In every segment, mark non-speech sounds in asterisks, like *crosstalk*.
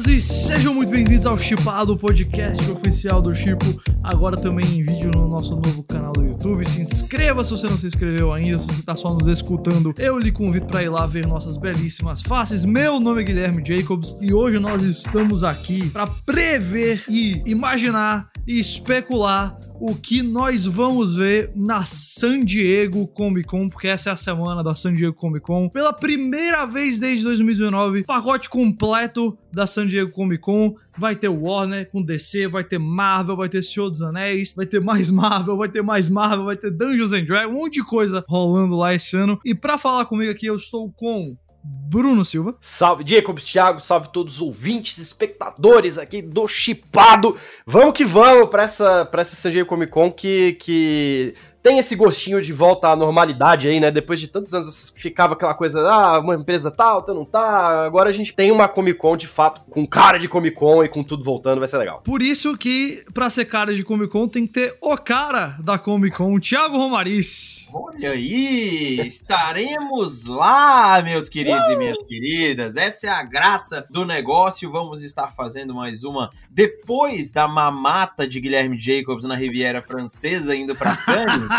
chipados e sejam muito bem-vindos ao Chipado, podcast oficial do Chipo, agora também em vídeo no nosso novo canal do YouTube. Se inscreva se você não se inscreveu ainda, se você está só nos escutando, eu lhe convido para ir lá ver nossas belíssimas faces. Meu nome é Guilherme Jacobs e hoje nós estamos aqui para prever e imaginar e especular o que nós vamos ver na San Diego Comic Con, porque essa é a semana da San Diego Comic Con. Pela primeira vez desde 2019, pacote completo da San Diego Comic Con. Vai ter Warner com DC, vai ter Marvel, vai ter Senhor dos Anéis, vai ter mais Marvel, vai ter mais Marvel, vai ter Dungeons and Dragons, um monte de coisa rolando lá esse ano. E para falar comigo aqui, eu estou com Bruno Silva. Salve, Jacobs, Thiago, salve todos os ouvintes, espectadores aqui do Chipado. Vamos que vamos para essa, pra essa Diego Comic Con que, que tem esse gostinho de volta à normalidade aí, né? Depois de tantos anos ficava aquela coisa, ah, uma empresa tal, outra não tá. Agora a gente tem uma Comic Con de fato, com cara de Comic Con e com tudo voltando, vai ser legal. Por isso que, pra ser cara de Comic Con, tem que ter o cara da Comic Con, o Thiago Romariz. Olha aí, estaremos lá, meus queridos uh! e minhas queridas. Essa é a graça do negócio. Vamos estar fazendo mais uma depois da mamata de Guilherme Jacobs na Riviera Francesa, indo pra *laughs* Cannes.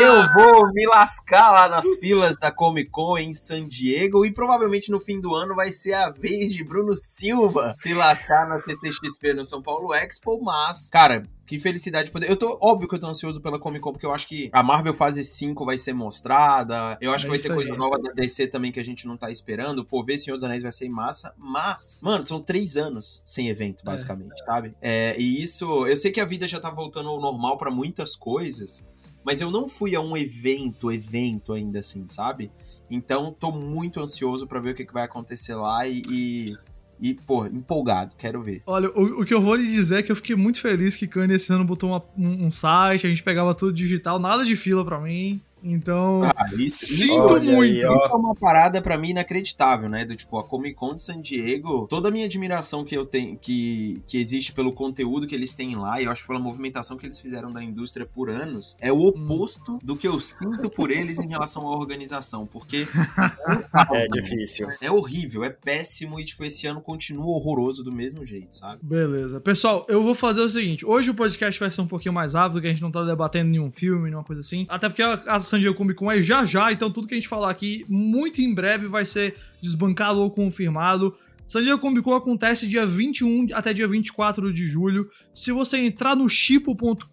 Eu vou me lascar lá nas filas da Comic Con em San Diego e provavelmente no fim do ano vai ser a vez de Bruno Silva se lascar na CCXP no São Paulo Expo, mas, cara, que felicidade poder. Eu tô, óbvio que eu tô ansioso pela Comic Con, porque eu acho que a Marvel fase 5 vai ser mostrada. Eu acho é que vai ter coisa aí, nova é da DC também que a gente não tá esperando. Pô, ver Senhor dos Anéis vai ser massa. Mas, mano, são três anos sem evento, é. basicamente, é. sabe? É, e isso. Eu sei que a vida já tá voltando ao normal para muitas coisas. Mas eu não fui a um evento, evento ainda assim, sabe? Então, tô muito ansioso para ver o que, que vai acontecer lá e, e e, pô, empolgado, quero ver. Olha, o, o, que eu vou lhe dizer é que eu fiquei muito feliz que Kanye esse ano botou uma, um, um, site, a gente pegava tudo digital, nada de fila para mim. Então, ah, isso, sinto muito. Aí, isso é uma parada para mim inacreditável, né? Do tipo, a Comic Con de San Diego, toda a minha admiração que eu tenho, que, que existe pelo conteúdo que eles têm lá, e eu acho pela movimentação que eles fizeram da indústria por anos, é o oposto hum. do que eu sinto por eles em relação à organização, porque *laughs* é, difícil. É horrível, é péssimo e tipo esse ano continua horroroso do mesmo jeito, sabe? Beleza. Pessoal, eu vou fazer o seguinte, hoje o podcast vai ser um pouquinho mais rápido, que a gente não tá debatendo nenhum filme, nenhuma coisa assim, até porque a, a San Diego Comic Con é já já, então tudo que a gente falar aqui muito em breve vai ser desbancado ou confirmado. San Diego Comic Con acontece dia 21 até dia 24 de julho. Se você entrar no chipo.com.br,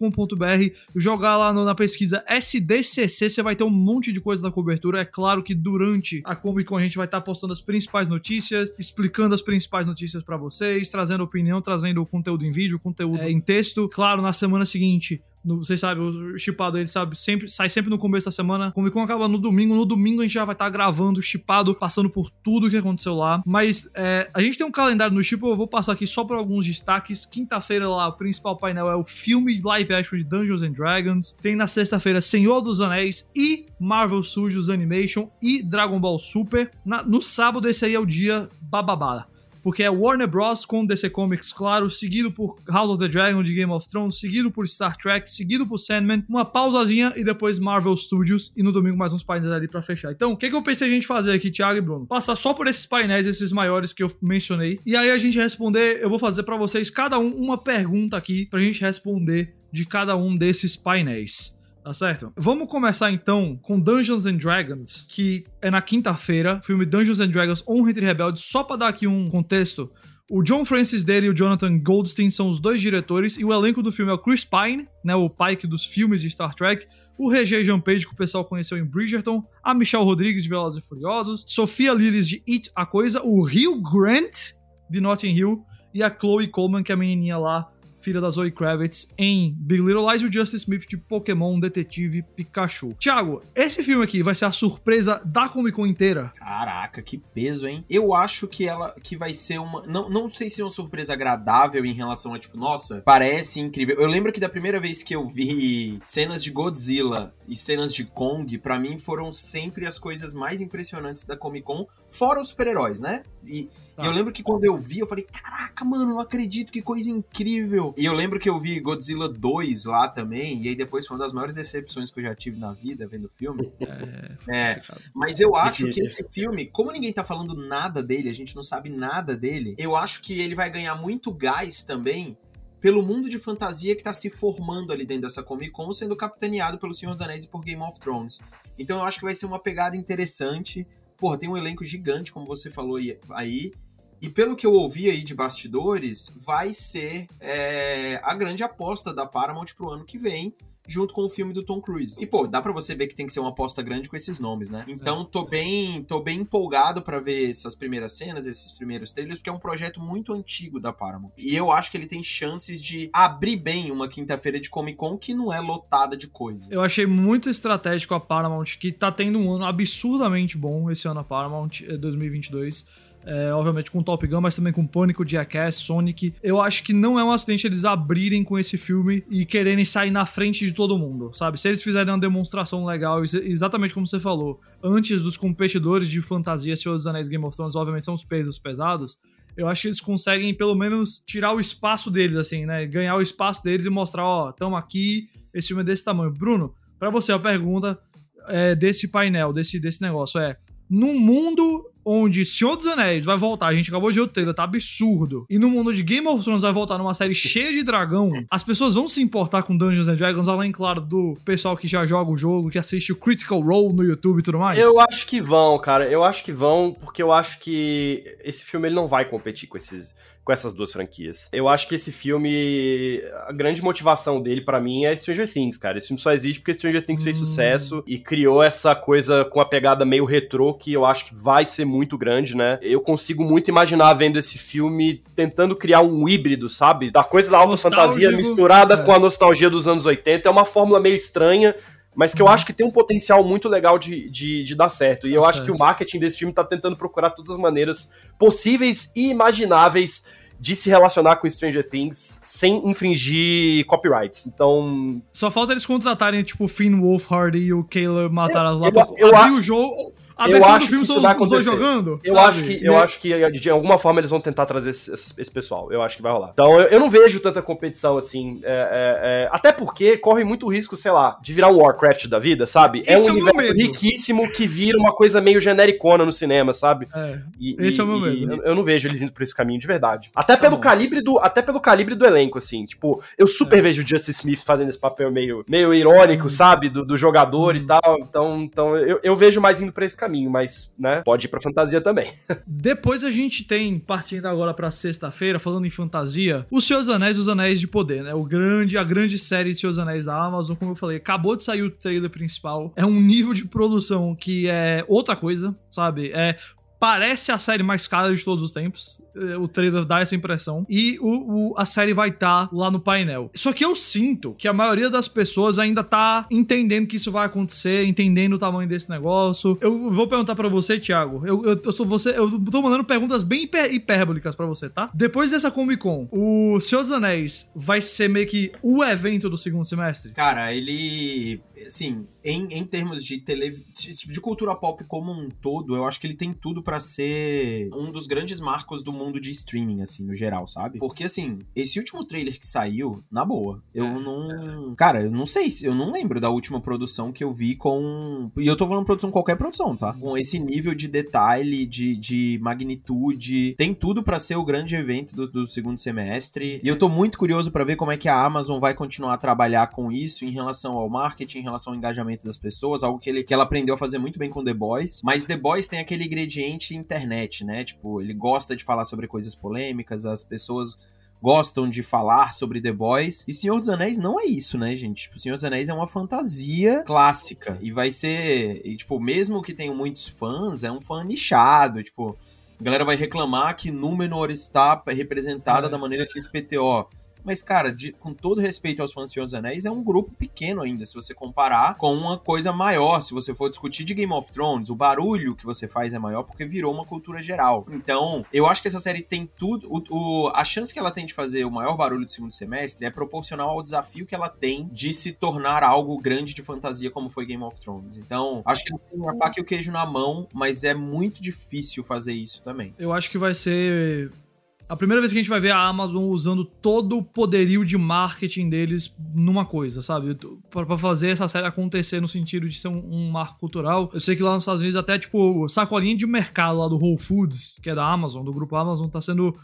jogar lá na pesquisa SDCC, você vai ter um monte de coisa da cobertura. É claro que durante a Comic Con a gente vai estar postando as principais notícias, explicando as principais notícias para vocês, trazendo opinião, trazendo conteúdo em vídeo, conteúdo é, em texto. Claro, na semana seguinte vocês sabem, o chipado ele sabe, sempre, sai sempre no começo da semana. Comic Con acaba no domingo. No domingo a gente já vai estar tá gravando o chipado, passando por tudo que aconteceu lá. Mas é, a gente tem um calendário no chip, eu vou passar aqui só por alguns destaques. Quinta-feira lá, o principal painel é o filme live action de Dungeons and Dragons. Tem na sexta-feira Senhor dos Anéis e Marvel Studios Animation e Dragon Ball Super. Na, no sábado, esse aí é o dia bababá porque é Warner Bros. com DC Comics, claro, seguido por House of the Dragon de Game of Thrones, seguido por Star Trek, seguido por Sandman, uma pausazinha e depois Marvel Studios e no domingo mais uns painéis ali para fechar. Então, o que, que eu pensei a gente fazer aqui, Thiago e Bruno? Passar só por esses painéis, esses maiores que eu mencionei, e aí a gente responder, eu vou fazer para vocês cada um uma pergunta aqui pra gente responder de cada um desses painéis. Tá certo? Vamos começar então com Dungeons and Dragons, que é na quinta-feira, filme Dungeons and Dragons Honra entre Rebeldes. Só pra dar aqui um contexto, o John Francis Daly e o Jonathan Goldstein são os dois diretores, e o elenco do filme é o Chris Pine, né, o Pike dos filmes de Star Trek, o Regé Page, que o pessoal conheceu em Bridgerton, a Michelle Rodrigues de Velozes e Furiosos, Sofia Lillis de It, A Coisa, o Hugh Grant de Notting Hill, e a Chloe Coleman, que é a menininha lá filha da Zoe Kravitz, em Big Little Lies, e o Justice Smith de Pokémon Detetive Pikachu. Thiago, esse filme aqui vai ser a surpresa da Comic Con inteira? Caraca, que peso, hein? Eu acho que ela que vai ser uma. Não, não sei se é uma surpresa agradável em relação a, tipo, nossa, parece incrível. Eu lembro que da primeira vez que eu vi cenas de Godzilla e cenas de Kong, para mim foram sempre as coisas mais impressionantes da Comic Con, fora os super-heróis, né? E, tá. e eu lembro que quando eu vi, eu falei, caraca, mano, não acredito, que coisa incrível. e eu lembro que eu vi Godzilla 2 lá também, e aí depois foi uma das maiores decepções que eu já tive na vida vendo o filme. É, É, mas eu acho que esse filme, como ninguém tá falando nada dele, a gente não sabe nada dele, eu acho que ele vai ganhar muito gás também pelo mundo de fantasia que tá se formando ali dentro dessa Comic Con, sendo capitaneado pelo Senhor dos Anéis e por Game of Thrones. Então eu acho que vai ser uma pegada interessante. Porra, tem um elenco gigante, como você falou aí. E pelo que eu ouvi aí de bastidores, vai ser é, a grande aposta da Paramount pro ano que vem, junto com o filme do Tom Cruise. E, pô, dá pra você ver que tem que ser uma aposta grande com esses nomes, né? Então, tô bem, tô bem empolgado para ver essas primeiras cenas, esses primeiros trailers, porque é um projeto muito antigo da Paramount. E eu acho que ele tem chances de abrir bem uma quinta-feira de Comic Con que não é lotada de coisa. Eu achei muito estratégico a Paramount, que tá tendo um ano absurdamente bom esse ano a Paramount, 2022. É, obviamente com Top Gun, mas também com Pânico, Jackass, Sonic. Eu acho que não é um acidente eles abrirem com esse filme e quererem sair na frente de todo mundo, sabe? Se eles fizerem uma demonstração legal, exatamente como você falou, antes dos competidores de fantasia, Senhor dos Anéis Game of Thrones, obviamente são os pesos pesados, eu acho que eles conseguem pelo menos tirar o espaço deles, assim, né? Ganhar o espaço deles e mostrar, ó, estamos aqui, esse filme é desse tamanho. Bruno, para você a pergunta é, desse painel, desse, desse negócio é: num mundo onde Senhor dos Anéis vai voltar, a gente acabou de ver o trailer, tá absurdo. E no mundo de Game of Thrones vai voltar numa série cheia de dragão, as pessoas vão se importar com Dungeons and Dragons, além, claro, do pessoal que já joga o jogo, que assiste o Critical Role no YouTube e tudo mais? Eu acho que vão, cara. Eu acho que vão, porque eu acho que esse filme ele não vai competir com esses com essas duas franquias. Eu acho que esse filme, a grande motivação dele para mim é Stranger Things, cara. Esse filme só existe porque Stranger Things hum. fez sucesso e criou essa coisa com a pegada meio retrô que eu acho que vai ser muito grande, né? Eu consigo muito imaginar vendo esse filme tentando criar um híbrido, sabe? Da coisa da alta fantasia misturada é. com a nostalgia dos anos 80. É uma fórmula meio estranha, mas que eu uhum. acho que tem um potencial muito legal de, de, de dar certo. E Bastante. eu acho que o marketing desse filme tá tentando procurar todas as maneiras possíveis e imagináveis de se relacionar com Stranger Things sem infringir copyrights. Então. Só falta eles contratarem, tipo, o Finn Wolfhard e o Caleb Matarazzo lá eu, pra eu, abrir eu, o jogo eu acho que isso vai acontecer. jogando, eu acho que eu acho que de alguma forma eles vão tentar trazer esse, esse pessoal. Eu acho que vai rolar. Então eu, eu não vejo tanta competição assim. É, é, é, até porque corre muito risco, sei lá, de virar um Warcraft da vida, sabe? É esse é um universo riquíssimo que vira uma coisa meio genericona no cinema, sabe? É, e, esse e, é o meu medo. Eu, eu, não vejo eles indo por esse caminho de verdade. Até pelo tá calibre do até pelo calibre do elenco, assim. Tipo, eu super é. vejo o Justice Smith fazendo esse papel meio, meio irônico, sabe? Do, do jogador e uhum. tal. Então, então eu, eu vejo mais indo pra esse caminho, mas, né? Pode ir pra fantasia também. *laughs* Depois a gente tem, partindo agora pra sexta-feira, falando em fantasia, Os Seus Anéis Os Anéis de Poder, né? O grande, a grande série de Seus Anéis da Amazon, como eu falei, acabou de sair o trailer principal. É um nível de produção que é outra coisa, sabe? É parece a série mais cara de todos os tempos. É, o trailer dá essa impressão. E o, o a série vai estar tá lá no painel. Só que eu sinto que a maioria das pessoas ainda tá entendendo que isso vai acontecer, entendendo o tamanho desse negócio. Eu vou perguntar para você, Thiago. Eu, eu, eu, sou você. Eu tô mandando perguntas bem hiper, hipérbólicas para você, tá? Depois dessa Comic Con, o Senhor dos Anéis vai ser meio que o evento do segundo semestre? Cara, ele. Assim, em, em termos de, tele, de cultura pop como um todo, eu acho que ele tem tudo para ser um dos grandes marcos do mundo de streaming, assim, no geral, sabe? Porque, assim, esse último trailer que saiu, na boa, eu é, não. É. Cara, eu não sei, eu não lembro da última produção que eu vi com. E eu tô falando produção, qualquer produção, tá? Com esse nível de detalhe, de, de magnitude. Tem tudo para ser o grande evento do, do, segundo semestre. E eu tô muito curioso para ver como é que a Amazon vai continuar a trabalhar com isso em relação ao marketing, em relação ao engajamento das pessoas, algo que, ele, que ela aprendeu a fazer muito bem com The Boys. Mas The Boys tem aquele ingrediente internet, né? Tipo, ele gosta de falar sobre coisas polêmicas, as pessoas gostam de falar sobre The Boys. E Senhor dos Anéis não é isso, né, gente? Tipo, Senhor dos Anéis é uma fantasia clássica. E vai ser. E, tipo, mesmo que tenham muitos fãs, é um fã nichado. Tipo, a galera vai reclamar que Númenor está representada é. da maneira que SPTO mas, cara, de, com todo respeito aos fãs de Senhor dos Anéis, é um grupo pequeno ainda, se você comparar com uma coisa maior. Se você for discutir de Game of Thrones, o barulho que você faz é maior porque virou uma cultura geral. Então, eu acho que essa série tem tudo. O, o, a chance que ela tem de fazer o maior barulho do segundo semestre é proporcional ao desafio que ela tem de se tornar algo grande de fantasia, como foi Game of Thrones. Então, acho que eles têm a faca e o queijo na mão, mas é muito difícil fazer isso também. Eu acho que vai ser a primeira vez que a gente vai ver a Amazon usando todo o poderio de marketing deles numa coisa, sabe? Pra fazer essa série acontecer no sentido de ser um, um marco cultural. Eu sei que lá nos Estados Unidos até, tipo, sacolinha de mercado lá do Whole Foods, que é da Amazon, do grupo Amazon, tá sendo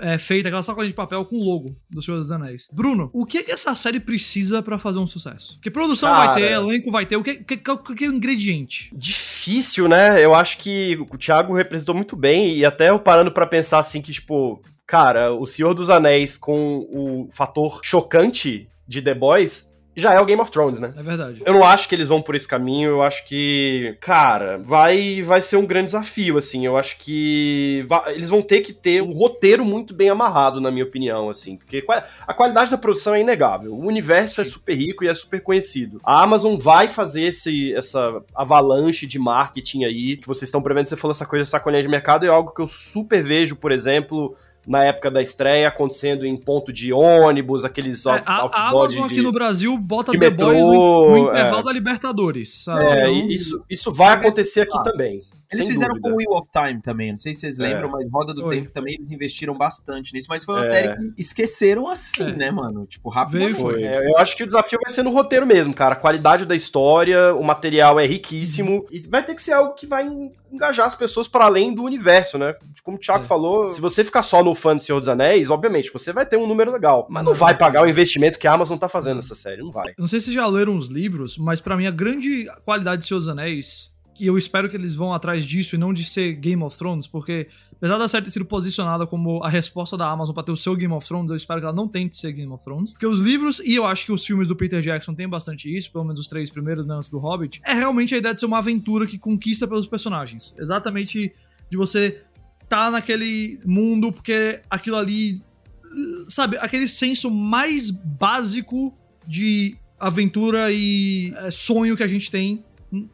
é, feita aquela sacolinha de papel com o logo do Senhor dos Anéis. Bruno, o que, que essa série precisa para fazer um sucesso? Que produção Cara, vai ter, elenco vai ter, o que, que, que, que é o ingrediente? Difícil, né? Eu acho que o Thiago representou muito bem e até eu parando para pensar assim que, tipo, cara, o Senhor dos Anéis com o fator chocante de The Boys já é o Game of Thrones, né? É verdade. Eu não acho que eles vão por esse caminho, eu acho que, cara, vai vai ser um grande desafio, assim. Eu acho que vai, eles vão ter que ter um roteiro muito bem amarrado, na minha opinião, assim, porque a qualidade da produção é inegável. O universo é super rico e é super conhecido. A Amazon vai fazer esse, essa avalanche de marketing aí que vocês estão prevendo. Você falou essa coisa, colher de mercado, é algo que eu super vejo, por exemplo, na época da estreia, acontecendo em ponto de ônibus, aqueles é, a, a Amazon aqui no Brasil bota The metrô, Boys no, no intervalo é. da Libertadores. É, então, isso, isso vai acontecer aqui também. Eles fizeram dúvida. com o Wheel of Time também, não sei se vocês é. lembram, é. mas Roda do Tempo também eles investiram bastante nisso, mas foi uma é. série que esqueceram assim, é. né, mano? Tipo, rápido foi. É, eu acho que o desafio vai ser no roteiro mesmo, cara. A qualidade da história, o material é riquíssimo uhum. e vai ter que ser algo que vai engajar as pessoas para além do universo, né? Como o Thiago é. falou, se você ficar só no fã de Senhor dos Anéis, obviamente, você vai ter um número legal, mas não vai pagar o investimento que a Amazon tá fazendo nessa série, não vai. Não sei se já leram os livros, mas para mim a grande qualidade de Senhor dos Anéis que eu espero que eles vão atrás disso e não de ser Game of Thrones, porque apesar da série ter sido posicionada como a resposta da Amazon para ter o seu Game of Thrones, eu espero que ela não tente ser Game of Thrones. Porque os livros, e eu acho que os filmes do Peter Jackson têm bastante isso, pelo menos os três primeiros, né, antes do Hobbit, é realmente a ideia de ser uma aventura que conquista pelos personagens. Exatamente de você tá naquele mundo, porque aquilo ali, sabe, aquele senso mais básico de aventura e é, sonho que a gente tem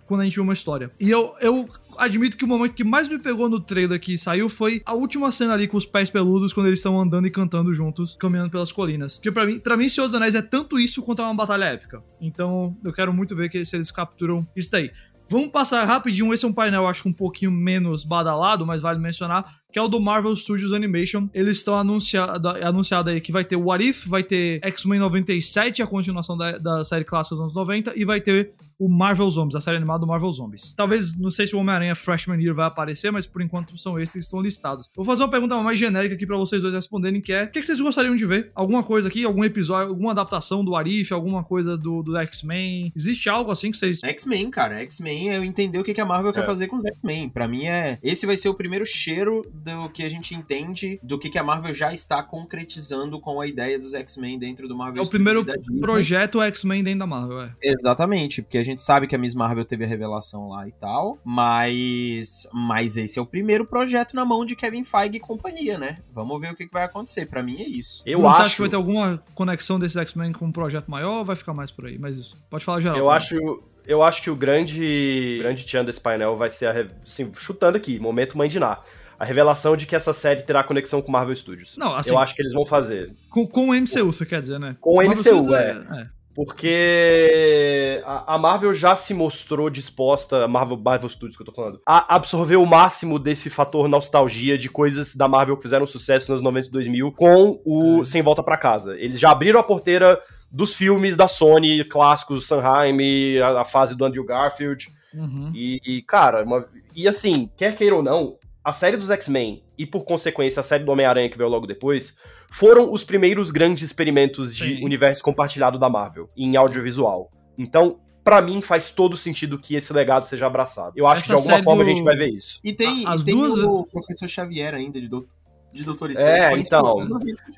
quando a gente vê uma história. E eu, eu admito que o momento que mais me pegou no trailer que saiu foi a última cena ali com os pés peludos, quando eles estão andando e cantando juntos, caminhando pelas colinas. Que para mim, para mim, Senhor dos Anéis é tanto isso quanto é uma batalha épica. Então, eu quero muito ver que, se eles capturam isso daí. Vamos passar rapidinho. Esse é um painel, acho que um pouquinho menos badalado, mas vale mencionar, que é o do Marvel Studios Animation. Eles estão anunciado, anunciado aí que vai ter What If, vai ter X-Men 97, a continuação da, da série clássica dos anos 90, e vai ter o Marvel Zombies, a série animada do Marvel Zombies. Talvez, não sei se o Homem-Aranha Freshman Year vai aparecer, mas por enquanto são esses que estão listados. Vou fazer uma pergunta mais genérica aqui para vocês dois responderem, que é, o que, vocês gostariam de ver? Alguma coisa aqui, algum episódio, alguma adaptação do Arif, alguma coisa do, do X-Men? Existe algo assim que vocês... X-Men, cara, X-Men é eu entender o que, que a Marvel é. quer fazer com os X-Men. Pra mim é... Esse vai ser o primeiro cheiro do que a gente entende do que, que a Marvel já está concretizando com a ideia dos X-Men dentro do Marvel É o primeiro projeto X-Men dentro da Marvel, é. Exatamente, porque a gente sabe que a Miss Marvel teve a revelação lá e tal, mas mas esse é o primeiro projeto na mão de Kevin Feige e companhia, né? Vamos ver o que, que vai acontecer. Para mim é isso. Eu acho... acha que vai ter alguma conexão desses X-Men com um projeto maior ou vai ficar mais por aí? Mas pode falar geral. Eu também. acho eu acho que o grande grande tchan desse painel vai ser a, assim, chutando aqui, momento mãe de Ná a revelação de que essa série terá conexão com Marvel Studios. Não, assim, eu acho que eles vão fazer. Com, com o MCU, você quer dizer, né? Com o MCU, é. é. Porque a Marvel já se mostrou disposta, a Marvel, Marvel Studios que eu tô falando, a absorver o máximo desse fator nostalgia de coisas da Marvel que fizeram sucesso nos 90 e 2000 com o é. Sem Volta para Casa. Eles já abriram a porteira dos filmes da Sony, clássicos, Sanheim, a, a fase do Andrew Garfield. Uhum. E, e, cara, uma, e assim, quer queira ou não, a série dos X-Men e, por consequência, a série do Homem-Aranha que veio logo depois foram os primeiros grandes experimentos de Sim. universo compartilhado da Marvel em audiovisual. Então, para mim faz todo sentido que esse legado seja abraçado. Eu acho Essa que de alguma forma do... a gente vai ver isso. E tem, As e tem duas... o professor Xavier ainda de, do... de Doutor Estranho. É, então.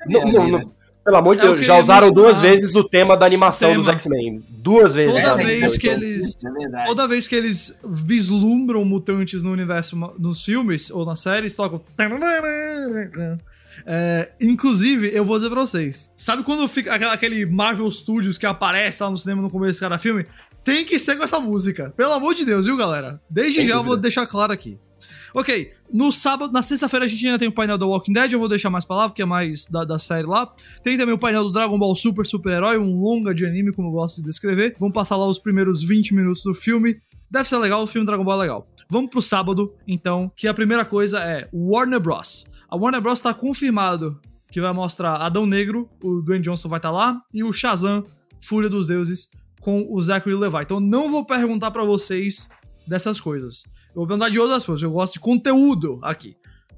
Não, não, não, pelo amor de é Deus, já usaram duas vezes o tema da animação tema. dos X-Men. Duas vezes. Toda vez que eles. É toda vez que eles vislumbram mutantes no universo, nos filmes ou nas séries, tocam. É, inclusive, eu vou dizer pra vocês. Sabe quando fica aquele Marvel Studios que aparece lá no cinema no começo de cada filme? Tem que ser com essa música. Pelo amor de Deus, viu, galera? Desde Sem já dúvida. eu vou deixar claro aqui. Ok, no sábado, na sexta-feira a gente ainda tem o painel do Walking Dead, eu vou deixar mais pra lá, porque é mais da, da série lá. Tem também o painel do Dragon Ball Super Super Herói, um longa de anime, como eu gosto de descrever. Vamos passar lá os primeiros 20 minutos do filme. Deve ser legal, o filme Dragon Ball é legal. Vamos pro sábado, então, que a primeira coisa é Warner Bros. A Warner Bros. tá confirmado que vai mostrar Adão Negro, o Dwayne Johnson vai estar tá lá, e o Shazam, Fúria dos Deuses, com o Zachary Levi. Então não vou perguntar para vocês dessas coisas. Eu vou perguntar de outras coisas. Eu gosto de conteúdo aqui.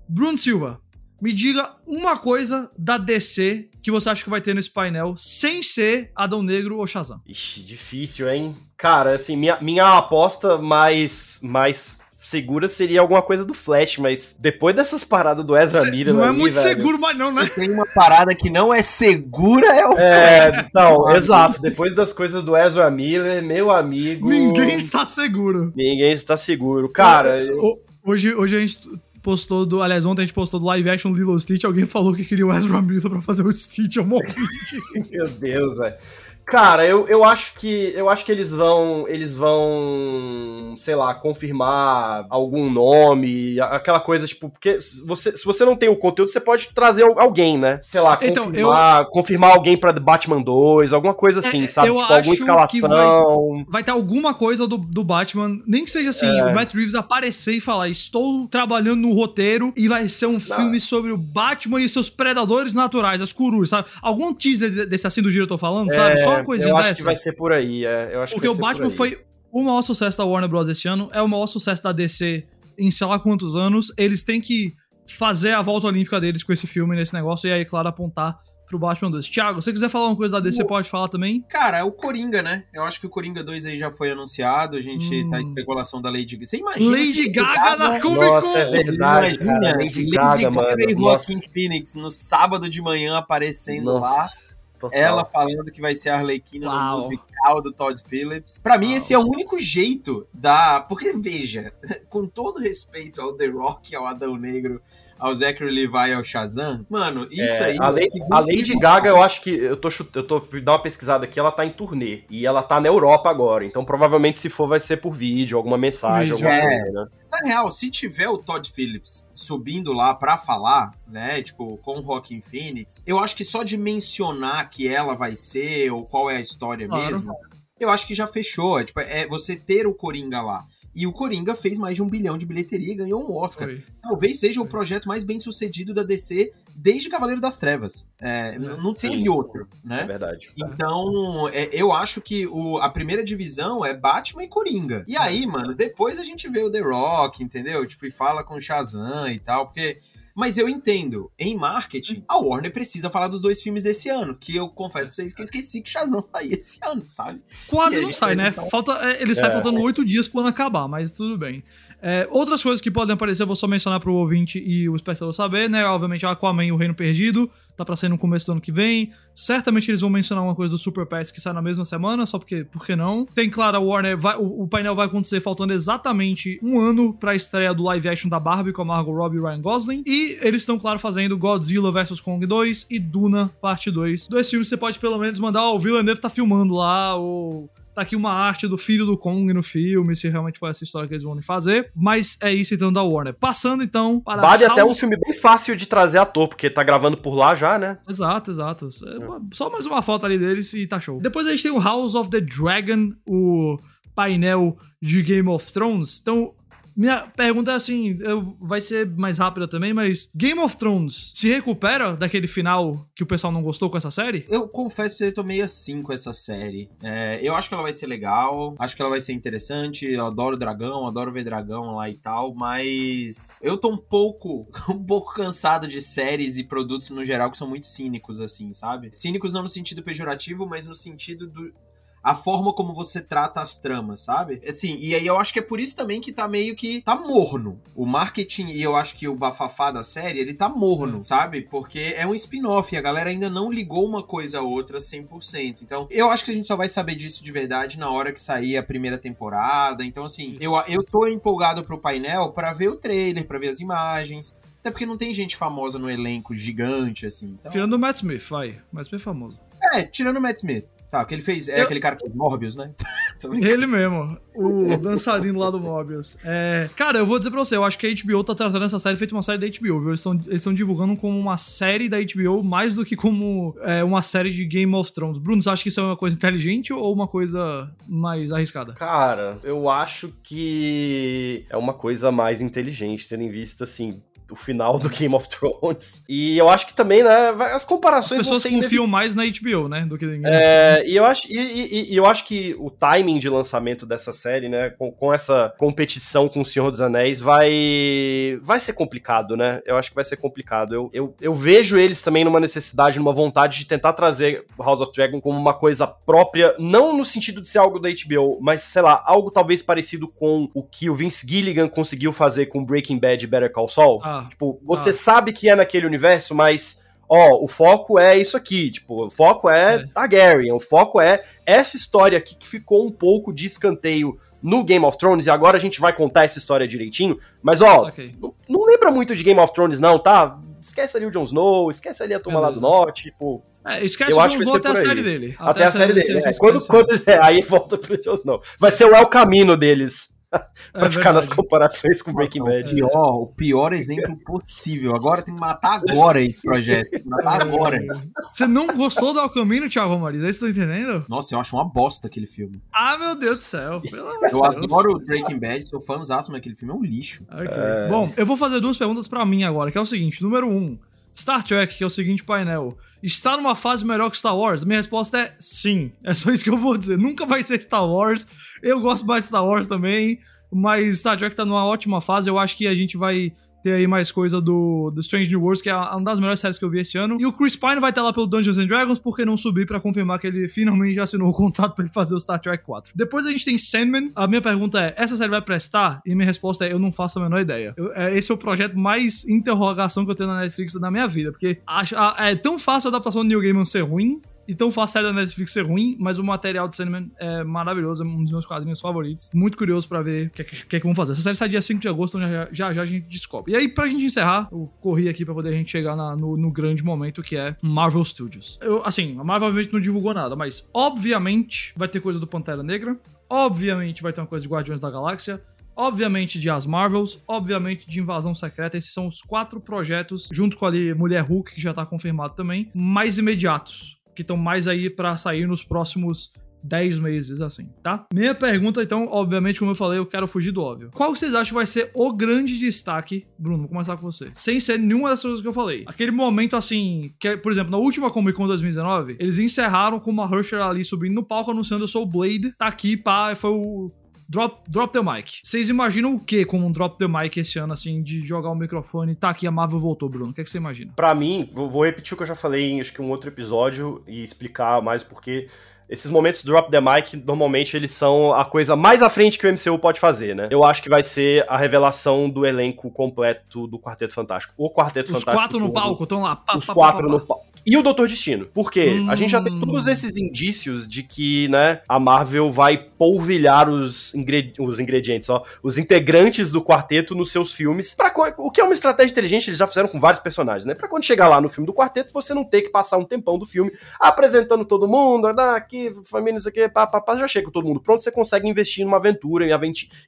Bruno Silva, me diga uma coisa da DC que você acha que vai ter nesse painel sem ser Adão Negro ou Shazam. Ixi, difícil, hein? Cara, assim, minha, minha aposta mais, mais segura seria alguma coisa do Flash, mas depois dessas paradas do Ezra Cê, Miller. Não é muito velho, seguro, mas não, né? Tem uma parada que não é segura, é o É, Flash. não, exato. Depois das coisas do Ezra Miller, meu amigo. Ninguém está seguro. Ninguém está seguro. Cara. Hoje, hoje a gente postou do. Aliás, ontem a gente postou do live action do Lilo Stitch. Alguém falou que queria o Ezra Miller pra fazer o Stitch. Eu morri. *laughs* meu Deus, velho. Cara, eu, eu acho que eu acho que eles vão eles vão, sei lá, confirmar algum nome, aquela coisa tipo, porque você, se você não tem o conteúdo, você pode trazer alguém, né? Sei lá, então, confirmar, eu... confirmar alguém para Batman 2, alguma coisa assim, é, sabe? Tipo, alguma escalação. Vai, ter alguma coisa do, do Batman, nem que seja assim, é. o Matt Reeves aparecer e falar: "Estou trabalhando no roteiro e vai ser um não. filme sobre o Batman e seus predadores naturais, as corujas, sabe? Algum teaser desse assim do giro eu tô falando, é. sabe? Só uma coisinha eu acho dessa. que vai ser por aí, é. Eu acho Porque o Batman foi o maior sucesso da Warner Bros. esse ano, é o maior sucesso da DC em sei lá quantos anos. Eles têm que fazer a volta olímpica deles com esse filme, nesse negócio, e aí, claro, apontar pro Batman 2. Thiago, se você quiser falar uma coisa da DC, o... pode falar também? Cara, é o Coringa, né? Eu acho que o Coringa 2 aí já foi anunciado, a gente hum. tá em especulação da Lady Gaga. Você imagina Lady Gaga na Comic Con! Nossa, é verdade, imagina, cara, Lady, Lady Gaga, Gaga mano. e Joaquin Phoenix no sábado de manhã aparecendo Nossa. lá. Total. Ela falando que vai ser a Arlequina no musical do Todd Phillips. Para mim, esse é o único jeito da. Porque, veja, *laughs* com todo respeito ao The Rock, ao Adão Negro, ao Zachary Levi e ao Shazam, mano, isso é, aí. A, Lady, a Lady Gaga, eu acho que. Eu tô, eu tô dando uma pesquisada aqui, ela tá em turnê. E ela tá na Europa agora. Então, provavelmente, se for, vai ser por vídeo, alguma mensagem, vídeo, alguma é. coisa, né? Na real, se tiver o Todd Phillips subindo lá pra falar, né, tipo, com o Rockin' Phoenix, eu acho que só de mencionar que ela vai ser, ou qual é a história claro. mesmo, eu acho que já fechou. É, tipo, é você ter o Coringa lá. E o Coringa fez mais de um bilhão de bilheteria e ganhou um Oscar. Foi. Talvez seja Foi. o projeto mais bem sucedido da DC desde Cavaleiro das Trevas. É, é não teve Sim. outro, né? É verdade. Então, é, eu acho que o, a primeira divisão é Batman e Coringa. E aí, mano, depois a gente vê o The Rock, entendeu? Tipo, e fala com o Shazam e tal, porque mas eu entendo, em marketing, a Warner precisa falar dos dois filmes desse ano, que eu confesso pra vocês que eu esqueci que Shazam saía esse *laughs* ano, sabe? Quase não sai, né? Então... Falta, é, ele sai é. faltando oito dias pro ano acabar, mas tudo bem. É, outras coisas que podem aparecer, eu vou só mencionar pro ouvinte e o espectador saber, né? Obviamente, Aquaman e o Reino Perdido, tá pra sair no começo do ano que vem. Certamente eles vão mencionar uma coisa do Super Pets que sai na mesma semana, só porque, por que não? Tem, claro, a Warner, vai, o, o, painel vai acontecer faltando exatamente um ano pra estreia do live action da Barbie com a Margot Robbie e Ryan Gosling. E eles estão, claro, fazendo Godzilla vs Kong 2 e Duna Parte 2. Dois filmes que você pode pelo menos mandar, ó, oh, o Villeneuve tá filmando lá, ou tá aqui uma arte do filho do Kong no filme, se realmente for essa história que eles vão fazer. Mas é isso então da Warner. Passando então para. Barbie House... até um filme bem fácil de trazer ator, porque tá gravando por lá já, né? Exato, exato. É uma, só mais uma foto ali deles e tá show. Depois a gente tem o House of the Dragon, o painel de Game of Thrones. Então, minha pergunta é assim, eu, vai ser mais rápida também, mas Game of Thrones se recupera daquele final que o pessoal não gostou com essa série? Eu confesso que eu tô meio assim com essa série. É, eu acho que ela vai ser legal, acho que ela vai ser interessante, eu adoro dragão, adoro ver dragão lá e tal, mas eu tô um pouco, *laughs* um pouco cansado de séries e produtos no geral que são muito cínicos, assim, sabe? Cínicos não no sentido pejorativo, mas no sentido do, a forma como você trata as tramas, sabe? Assim, e aí eu acho que é por isso também que tá meio que tá morno. O marketing e eu acho que o bafafá da série, ele tá morno, sabe? Porque é um spin-off e a galera ainda não ligou uma coisa a outra 100%. Então, eu acho que a gente só vai saber disso de verdade na hora que sair a primeira temporada. Então, assim, eu, eu tô empolgado pro painel para ver o trailer, para ver as imagens. Até porque não tem gente famosa no elenco gigante, assim. Então... Tirando o Matt Smith, vai. Matt Smith é famoso. É, tirando o Matt Smith. Tá, que ele fez. É eu... aquele cara que fez Morbius, né? *laughs* ele mesmo. O dançarino lá do Morbius. É, cara, eu vou dizer pra você, eu acho que a HBO tá tratando essa série feito uma série da HBO, viu? Eles estão eles divulgando como uma série da HBO mais do que como é, uma série de Game of Thrones. Bruno, você acha que isso é uma coisa inteligente ou uma coisa mais arriscada? Cara, eu acho que é uma coisa mais inteligente, tendo em vista, assim, o final do Game of Thrones. E eu acho que também, né, as comparações As vão pessoas ser confiam mais na HBO, né? Do que em Game of é, e eu acho, e, e- e eu acho que o timing de lançamento dessa série, né, com, com essa competição com o Senhor dos Anéis, vai vai ser complicado, né? Eu acho que vai ser complicado. Eu, eu, eu vejo eles também numa necessidade, numa vontade de tentar trazer House of Dragon como uma coisa própria, não no sentido de ser algo da HBO, mas sei lá, algo talvez parecido com o que o Vince Gilligan conseguiu fazer com Breaking Bad e Better Call Saul. Ah, Tipo, você Ah. sabe que é naquele universo, mas ó, o foco é isso aqui, tipo, o foco é, É. Targaryen, o foco é essa história aqui que ficou um pouco de escanteio no Game of Thrones e agora a gente vai contar essa história direitinho, mas ó, não, não lembra muito de Game of Thrones não, tá? Esquece ali o Jon Snow, esquece ali a turma lá do norte, tipo, É, esquece Eu o acho Jon que Snow até a série dele. até, a série dele. dele, é. Quando, quando, *laughs* aí volta pro Jon Snow. Vai ser o El Camino deles, *laughs* pra ficar nas comparações com Breaking O Bad. pior, o pior exemplo possível. Agora tem que matar agora esse projeto. Tem que matar agora. Você não gostou do Alcamino, Thiago Romariz? É isso que você tá entendendo? Nossa, eu acho uma bosta aquele filme. Ah, meu Deus do céu. Pelo Eu Deus. adoro o Breaking Bad, sou fãzaço, mas aquele filme é um lixo. Ok. Bom, eu vou fazer duas perguntas pra mim agora, que é o seguinte. Número um, Star Trek, que é o seguinte painel, está numa fase melhor que Star Wars? Minha resposta é sim. É só isso que eu vou dizer. Nunca vai ser Star Wars. Eu gosto mais de Star Wars também, mas Star Trek tá numa ótima fase. Eu acho que a gente vai aí mais coisa do, do Strange New Worlds, que é uma das melhores séries que eu vi esse ano. E o Chris Pine vai estar lá pelo Dungeons and Dragons, porque não subir pra confirmar que ele finalmente já *laughs* assinou o contrato pra ele fazer o Star Trek 4. Depois a gente tem Sandman. A minha pergunta é: essa série vai prestar? E minha resposta é: eu não faço a menor ideia. Eu- é, esse é o projeto mais interrogação que eu tenho na Netflix na minha vida, porque acho, a- é tão fácil a adaptação do Neil Gaiman ser ruim. E tão fácil a série da Netflix ser ruim, mas o material de Sandman é maravilhoso, é um dos meus quadrinhos favoritos. Muito curioso pra ver o que, que, que, que vão fazer. Essa série sai dia 5 de agosto, então já, já já a gente descobre. E aí, pra gente encerrar, eu corri aqui pra poder a gente chegar na- no, no grande momento que é Marvel Studios. Eu, assim, a Marvel obviamente não divulgou nada, mas obviamente vai ter coisa do Pantera Negra, obviamente vai ter uma coisa de Guardiões da Galáxia, Obviamente de As Marvels, obviamente de Invasão Secreta. Esses são os quatro projetos, junto com ali Mulher Hulk, que já tá confirmado também, mais imediatos, que estão mais aí pra sair nos próximos 10 meses, assim, tá? Minha pergunta, então, obviamente, como eu falei, eu quero fugir do óbvio. Qual vocês acham que vai ser o grande destaque, Bruno? Vou começar com você. Sem ser nenhuma dessas coisas que eu falei. Aquele momento, assim, que, por exemplo, na última Comic Con 2019, eles encerraram com uma Herschel ali subindo no palco anunciando eu sou o Blade, tá aqui, pá, foi o Drop, drop the mic. Vocês imaginam o que como um drop the mic esse ano, assim, de jogar o microfone? Tá aqui, a Marvel voltou, Bruno. O que, é que você imagina? Pra mim, vou, vou repetir o que eu já falei em acho que um outro episódio e explicar mais porque esses momentos drop the mic, normalmente eles são a coisa mais à frente que o MCU pode fazer, né? Eu acho que vai ser a revelação do elenco completo do Quarteto Fantástico. O Quarteto Os Fantástico. quatro no palco estão lá. Pá, Os pá, quatro pá, no palco. E o Doutor Destino. Por quê? A gente já tem Hum. todos esses indícios de que, né, a Marvel vai polvilhar os, ingre- os ingredientes, ó, os integrantes do quarteto nos seus filmes. Pra o que é uma estratégia inteligente, eles já fizeram com vários personagens, né? Pra quando chegar lá no filme do quarteto, você não ter que passar um tempão do filme apresentando todo mundo, ah, aqui, família, isso aqui, pá, pá, pá, já chega todo mundo pronto, você consegue investir numa aventura e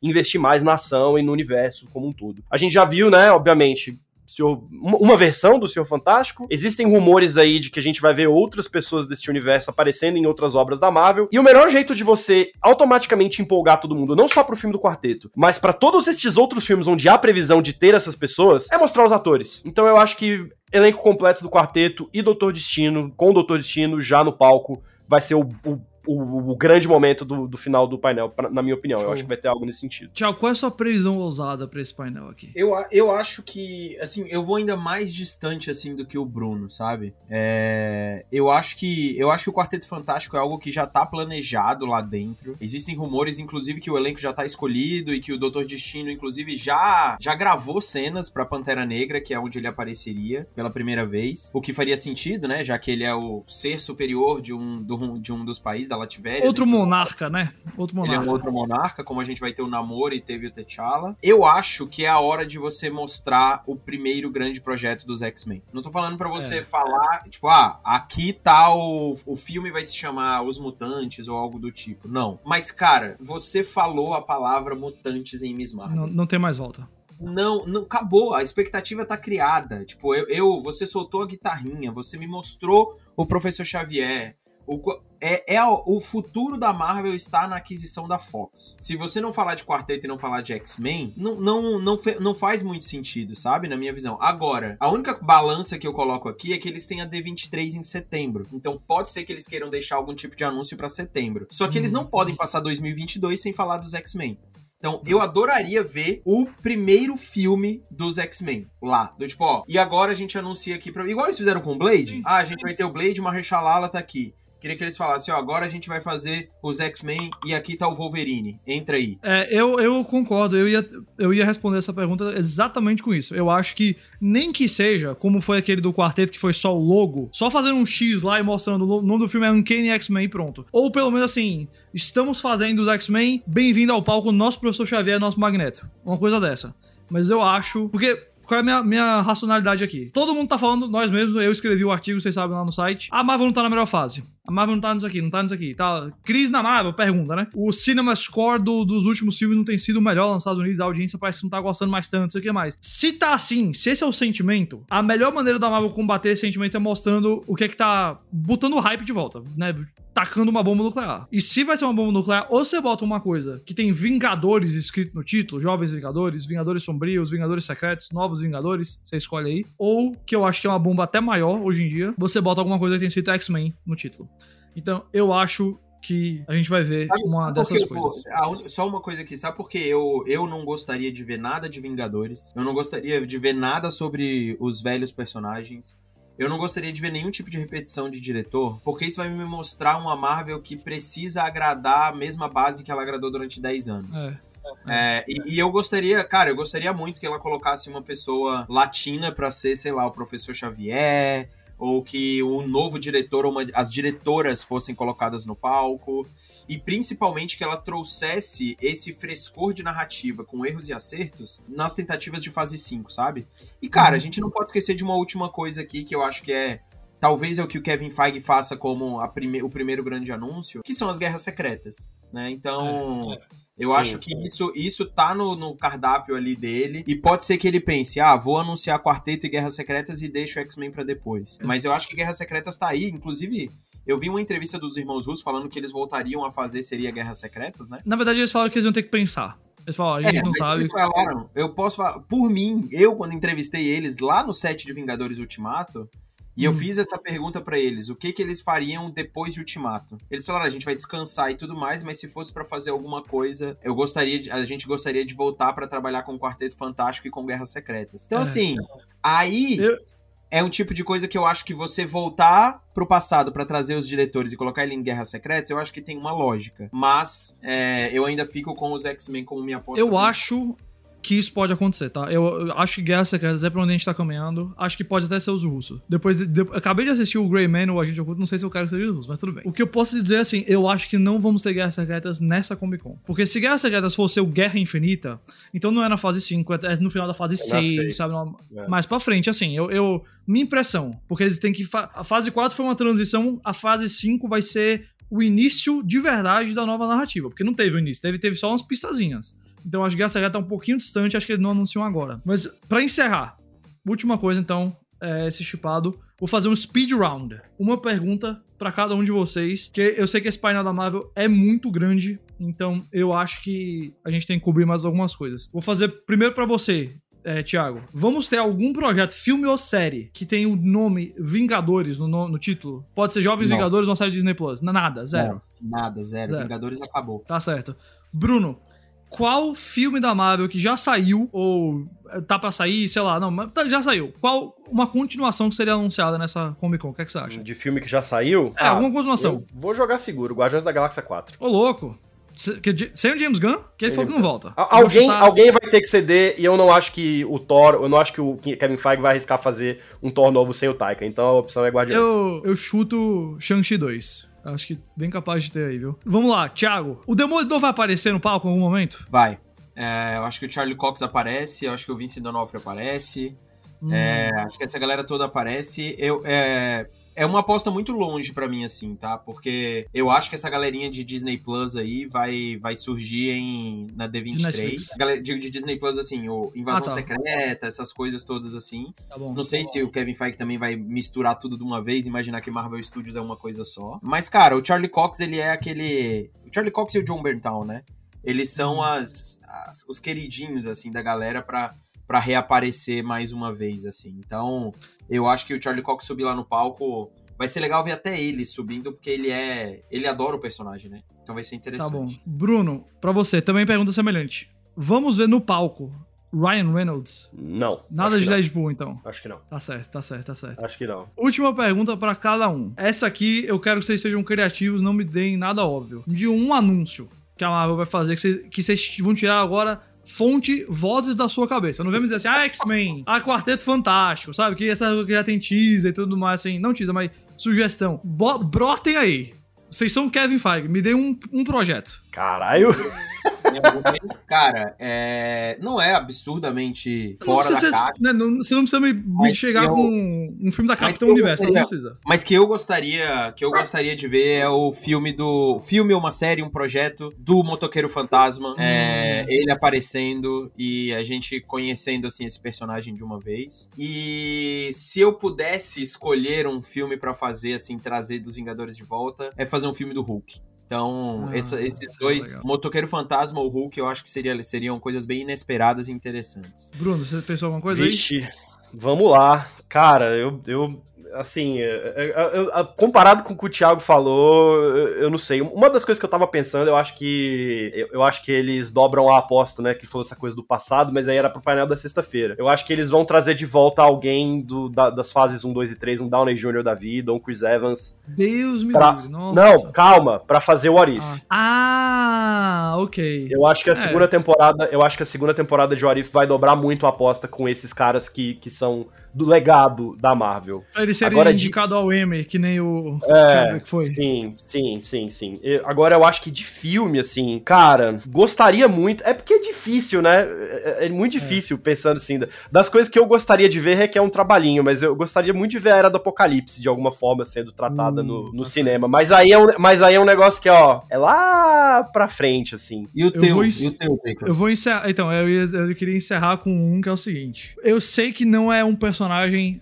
investir mais na ação e no universo como um todo. A gente já viu, né, obviamente, Senhor- uma versão do Senhor Fantástico. Existem rumores aí de que a gente vai ver outras pessoas deste universo aparecendo em outras obras da Marvel. E o melhor jeito de você automaticamente empolgar todo mundo, não só pro filme do quarteto, mas pra todos estes outros filmes onde há previsão de ter essas pessoas, é mostrar os atores. Então eu acho que elenco completo do quarteto e Doutor Destino, com o Doutor Destino já no palco, vai ser o, o- o- o grande momento do, do final do painel, pra- na minha opinião. Show. Eu acho que vai ter algo nesse sentido. Tiago, qual é a sua previsão ousada pra esse painel aqui? Eu, eu acho que, assim, eu vou ainda mais distante, assim, do que o Bruno, sabe? É, eu acho que eu acho que o Quarteto Fantástico é algo que já tá planejado lá dentro. Existem rumores, inclusive, que o elenco já tá escolhido e que o Doutor Destino, inclusive, já, já gravou cenas pra Pantera Negra, que é onde ele apareceria pela primeira vez. O que faria sentido, né? Já que ele é o ser superior de um, do- de um dos países da Lativéria. Outro dentro do- monarca, né? Outro ele é monarca. um outro monarca, como a gente vai ter o Namor e teve o T'Challa. Eu acho que é a hora de você mostrar o primeiro grande projeto dos X-Men. Não tô falando pra você É. falar, tipo, ah, aqui tá o, o filme vai se chamar Os Mutantes ou algo do tipo. Não. Mas, cara, você falou a palavra mutantes em Miss Marvel. Não, não tem mais volta. Não, não, acabou. A expectativa tá criada. Tipo, eu, eu- você soltou a guitarrinha, você me mostrou o Professor Xavier. O, é, é o futuro da Marvel está na aquisição da Fox. Se você não falar de quarteto e não falar de X-Men, não, não, não, não faz muito sentido, sabe? Na minha visão. Agora, a única balança que eu coloco aqui é que eles têm a D23 em setembro. Então pode ser que eles queiram deixar algum tipo de anúncio para setembro. Só que eles não uhum. podem passar 2022 sem falar dos X-Men. Então, eu adoraria ver o primeiro filme dos X-Men lá. Do tipo, ó, e agora a gente anuncia aqui pra. Igual eles fizeram com o Blade. Ah, a gente vai ter o Blade, uma Rechalala tá aqui. Queria que eles falassem, ó, agora a gente vai fazer os X-Men e aqui tá o Wolverine. Entra aí. É, eu, eu concordo. Eu ia, eu ia responder essa pergunta exatamente com isso. Eu acho que nem que seja, como foi aquele do quarteto que foi só o logo, só fazendo um X lá e mostrando o nome do filme é Uncanny X-Men e pronto. Ou pelo menos assim, estamos fazendo os X-Men, bem-vindo ao palco, nosso professor Xavier, nosso Magneto. Uma coisa dessa. Mas eu acho. Porque qual é a minha, minha racionalidade aqui? Todo mundo tá falando, nós mesmos, eu escrevi o artigo, vocês sabem lá no site. A Marvel não tá na melhor fase. A Marvel não tá nisso aqui, não tá nisso aqui. Tá. Crise na Marvel, pergunta, né? O cinema score do, dos últimos filmes não tem sido o melhor nos Estados Unidos, a audiência parece que não tá gostando mais tanto, isso aqui mais. Se tá assim, se esse é o sentimento, a melhor maneira da Marvel combater esse sentimento é mostrando o que é que tá botando o hype de volta, né? Tacando uma bomba nuclear. E se vai ser uma bomba nuclear, ou você bota uma coisa que tem Vingadores escrito no título, Jovens Vingadores, Vingadores Sombrios, Vingadores Secretos, Novos Vingadores, você escolhe aí. Ou, que eu acho que é uma bomba até maior hoje em dia, você bota alguma coisa que tem escrito X-Men no título. Então, eu acho que a gente vai ver sabe, uma sabe dessas coisas. Eu, só uma coisa aqui, sabe por que eu, eu não gostaria de ver nada de Vingadores? Eu não gostaria de ver nada sobre os velhos personagens. Eu não gostaria de ver nenhum tipo de repetição de diretor, porque isso vai me mostrar uma Marvel que precisa agradar a mesma base que ela agradou durante 10 anos. É. É, e, e, eu gostaria, cara, eu gostaria muito que ela colocasse uma pessoa latina para ser, sei lá, o professor Xavier, ou que o novo diretor ou uma, as diretoras fossem colocadas no palco, e principalmente que ela trouxesse esse frescor de narrativa com erros e acertos nas tentativas de fase 5, sabe? E cara, a uhum. gente não pode esquecer de uma última coisa aqui que eu acho que é talvez é o que o Kevin Feige faça como prime o primeiro grande anúncio, que são as guerras secretas, né? Então, é, é. Eu Sim, acho que isso, isso tá no, no, cardápio ali dele. E pode ser que ele pense, ah, vou anunciar Quarteto e Guerras Secretas e deixo o X-Men pra depois. É. Mas eu acho que Guerras Secretas tá aí. Inclusive, eu vi uma entrevista dos irmãos russos falando que eles voltariam a fazer seria Guerras Secretas, né? Na verdade, eles falaram que eles iam ter que pensar. Eles falaram, a gente é, não sabe. Eles falaram, eu posso falar, por mim, eu quando entrevistei eles lá no set de Vingadores Ultimato, e eu hum. fiz essa pergunta para eles, o que que eles fariam depois de Ultimato? Eles falaram, a gente vai descansar e tudo mais, mas se fosse para fazer alguma coisa, eu gostaria, de, a gente gostaria de voltar para trabalhar com o Quarteto Fantástico e com Guerras Secretas. Então é. assim, aí eu... é um tipo de coisa que eu acho que você voltar pro passado para trazer os diretores e colocar ele em Guerras Secretas, eu acho que tem uma lógica. Mas é, eu ainda fico com os X-Men como minha aposta. Eu acho que isso pode acontecer, tá? Eu, eu acho que Guerra Secretas é pra onde a gente tá caminhando. Acho que pode até ser os russos. Depois, de, de, acabei de assistir o Grey Man, o Agente Oculto, não sei se eu quero que seja os russos, mas tudo bem. O que eu posso dizer, assim, eu acho que não vamos ter Guerras Secretas nessa Comic Con. Porque se Guerras Secretas fosse o Guerra Infinita, então não é na fase 5, é no final da fase é 6, 6, sabe? É. Mais pra frente, assim, eu, eu... Minha impressão, porque eles têm que... A fase 4 foi uma transição, a fase 5 vai ser o início de verdade da nova narrativa. Porque não teve o início, teve, teve só umas pistazinhas. Então acho que essa já tá um pouquinho distante, acho que ele não anunciou agora. Mas para encerrar, última coisa então, é esse chipado. Vou fazer um speed round. Uma pergunta para cada um de vocês, que eu sei que esse painel da Marvel é muito grande, então eu acho que a gente tem que cobrir mais algumas coisas. Vou fazer primeiro para você, é, Thiago, vamos ter algum projeto, filme ou série, que tem o nome Vingadores no, no, no título? Pode ser Jovens Não. Vingadores ou uma série Disney Plus? Nada, zero. Não, nada, zero. zero. Vingadores acabou. Tá certo. Bruno, qual filme da Marvel que já saiu, ou tá pra sair, sei lá, não, mas tá, já saiu. Qual uma continuação que seria anunciada nessa Comic Con? O que, é que você acha? De filme que já saiu? É, ah, alguma continuação. Vou jogar seguro, Guardiões da Galáxia 4. Ô, louco. Sem o James Gunn, que ele falou que não volta. Alguém, chutar... alguém vai ter que ceder, e eu não acho que o Thor, eu não acho que o Kevin Feige vai arriscar fazer um Thor novo sem o Taika, então a opção é Guardiões. Eu, eu chuto Shang-Chi 2. Acho que bem capaz de ter aí, viu? Vamos lá, Thiago. O Demolidor vai aparecer no palco em algum momento? Vai. É, eu acho que o Charlie Cox aparece, eu acho que o Vince D'Onofrio aparece. Hum. É, acho que essa galera toda aparece. Eu, é, é uma aposta muito longe pra mim, assim, tá? Porque eu acho que essa galerinha de Disney Plus aí vai, vai surgir em, na De D23. Netflix. Galera, de, de Disney Plus, assim, o Invasão Ah, tá. Secreta, essas coisas todas assim. Tá bom. Não sei se o Kevin Feige também vai misturar tudo de uma vez, imaginar que Marvel Studios é uma coisa só. Mas, cara, o Charlie Cox, ele é aquele. O Charlie Cox e o John Berntal, né? Eles são as, as- os queridinhos, assim, da galera pra, pra reaparecer mais uma vez, assim. Então, eu acho que o Charlie Cox subir lá no palco. Vai ser legal ver até ele subindo, porque ele é. Ele adora o personagem, né? Então vai ser interessante. Tá bom. Bruno, pra você, também pergunta semelhante. Vamos ver no palco Ryan Reynolds. Não. Nada de não. Deadpool, então. Acho que não. Tá certo, tá certo, tá certo. Acho que não. Última pergunta pra cada um. Essa aqui eu quero que vocês sejam criativos, não me deem nada óbvio. De um anúncio que a Marvel vai fazer, que vocês, que vocês vão tirar agora fonte, vozes da sua cabeça. Não vem me dizer assim, ah, X-Men, ah, Quarteto Fantástico, sabe? Que essa que já tem teaser e tudo mais, assim. Não teaser, mas sugestão. Bo brotem aí. Vocês são Kevin Feige, me dê um, um projeto. Caralho. Cara, é... não é absurdamente Não fora da ser- caixa. né, não- você não precisa me, me Mas chegar eu- com um filme da Capitão Universo, não gostaria- precisa. Mas que eu gostaria, que eu gostaria de ver é o filme do filme ou uma série, um projeto do Motoqueiro Fantasma, é, ele aparecendo e a gente conhecendo assim esse personagem de uma vez. E se eu pudesse escolher um filme pra fazer assim, trazer dos Vingadores de volta, é fazer um filme do Hulk. Então, Ah, essa- esses é dois, legal. Motoqueiro Fantasma ou Hulk, eu acho que seria, seriam coisas bem inesperadas e interessantes. Bruno, você pensou alguma coisa aí? Vixe, vamos lá. Cara, eu. eu assim, é, é, é, comparado com o que o Thiago falou, eu, não sei. Uma das coisas que eu tava pensando, eu acho que. Eu, acho que eles dobram a aposta, né? Que falou essa coisa do passado, mas aí era pro painel da sexta-feira. Eu acho que eles vão trazer de volta alguém do, da- das fases 1, 2 e 3, um Downey Jr. da vida, um Chris Evans. Deus me Pra- livre. Nossa. Não, calma, pra fazer o What If. Ah, ah, ok. Eu acho que a É. segunda temporada, eu acho que a segunda temporada de What If vai dobrar muito a aposta com esses caras que, que são do legado da Marvel. Pra ele ser Agora de- indicado ao Emmy, que nem o É, Chadwick foi. Sim, sim, sim, sim. Eu- agora eu acho que de filme, assim, cara, gostaria muito. É porque é difícil, né? É, é muito difícil pensando assim. da- Das coisas que eu gostaria de ver requer um trabalhinho, mas eu gostaria muito de ver a Era do Apocalipse de alguma forma sendo tratada Hum, no, no cinema. Mas aí, é um, mas aí é um negócio que, ó, é lá pra frente, assim. E o Eu teu, vou e o teu? Eu vou encerrar. Então, eu, ia- eu queria encerrar com um que é o seguinte. Eu sei que não é um personagem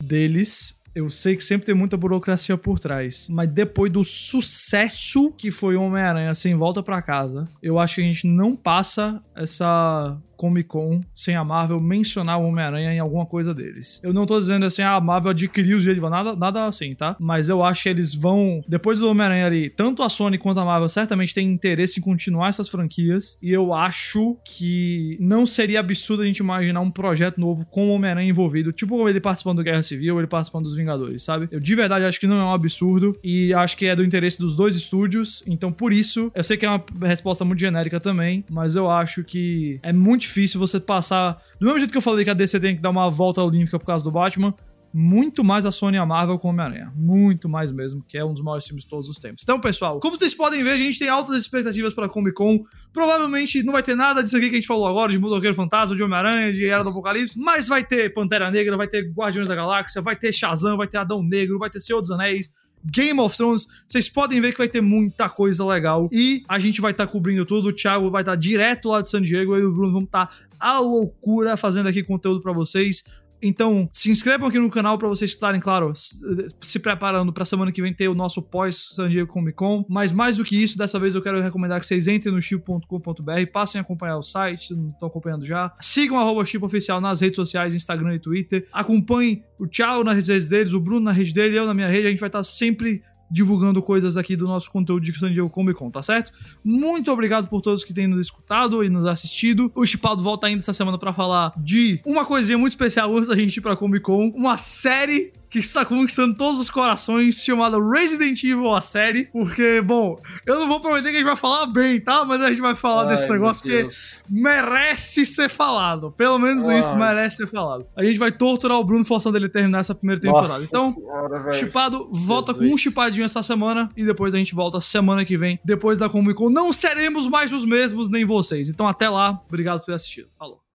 deles. Eu sei que sempre tem muita burocracia por trás. Mas depois do sucesso que foi Homem-Aranha sem volta pra casa, eu acho que a gente não passa essa Comic Con sem a Marvel mencionar o Homem-Aranha em alguma coisa deles. Eu não tô dizendo assim, ah, a Marvel adquiriu os direitos, nada, nada assim, tá? Mas eu acho que eles vão, depois do Homem-Aranha ali, tanto a Sony quanto a Marvel certamente têm interesse em continuar essas franquias. E eu acho que não seria absurdo a gente imaginar um projeto novo com o Homem-Aranha envolvido, tipo ele participando do Guerra Civil, ele participando dos Vingadores, sabe? Eu de verdade acho que não é um absurdo e acho que é do interesse dos dois estúdios. Então, por isso, eu sei que é uma resposta muito genérica também, mas eu acho que é muito difícil você passar. Do mesmo jeito que eu falei que a DC tem que dar uma volta olímpica por causa do Batman, muito mais a Sony e a Marvel com Homem-Aranha. Muito mais mesmo, que é um dos maiores filmes de todos os tempos. Então, pessoal, como vocês podem ver, a gente tem altas expectativas para Comic Con. Provavelmente não vai ter nada disso aqui que a gente falou agora, de Motoqueiro Fantasma, de Homem-Aranha, de Era do Apocalipse, mas vai ter Pantera Negra, vai ter Guardiões da Galáxia, vai ter Shazam, vai ter Adão Negro, vai ter Senhor dos Anéis, Game of Thrones, vocês podem ver que vai ter muita coisa legal. E a gente vai estar cobrindo tudo. O Thiago vai estar direto lá de San Diego. Eu e o Bruno vamos estar a loucura fazendo aqui conteúdo pra vocês. Então, se inscrevam aqui no canal pra vocês estarem, claro, s- se preparando pra semana que vem ter o nosso pós San Diego Comic Con. Mas mais do que isso, dessa vez eu quero recomendar que vocês entrem no chip.com.br, passem a acompanhar o site, não estão acompanhando já. Sigam arroba Chip Oficial nas redes sociais, Instagram e Twitter. Acompanhem o Thiago nas redes deles, o Bruno na rede dele, eu na minha rede. A gente vai estar sempre divulgando coisas aqui do nosso conteúdo de San Diego Comic Con, tá certo? Muito obrigado por todos que têm nos escutado e nos assistido. O Chipado volta ainda essa semana pra falar de uma coisinha muito especial antes da gente ir pra Comic Con, uma série que está conquistando todos os corações, chamada Resident Evil, a série, porque, bom, eu não vou prometer que a gente vai falar bem, tá? Mas a gente vai falar desse Ai, negócio meu que merece ser falado. Pelo menos Ai. isso merece ser falado. A gente vai torturar o Bruno forçando ele terminar essa primeira temporada. Nossa então, senhora. Chipado volta Jesus. com um chipadinho essa semana e depois a gente volta semana que vem, depois da Comic Con. Não seremos mais os mesmos, nem vocês. Então até lá, obrigado por ter assistido. Falou.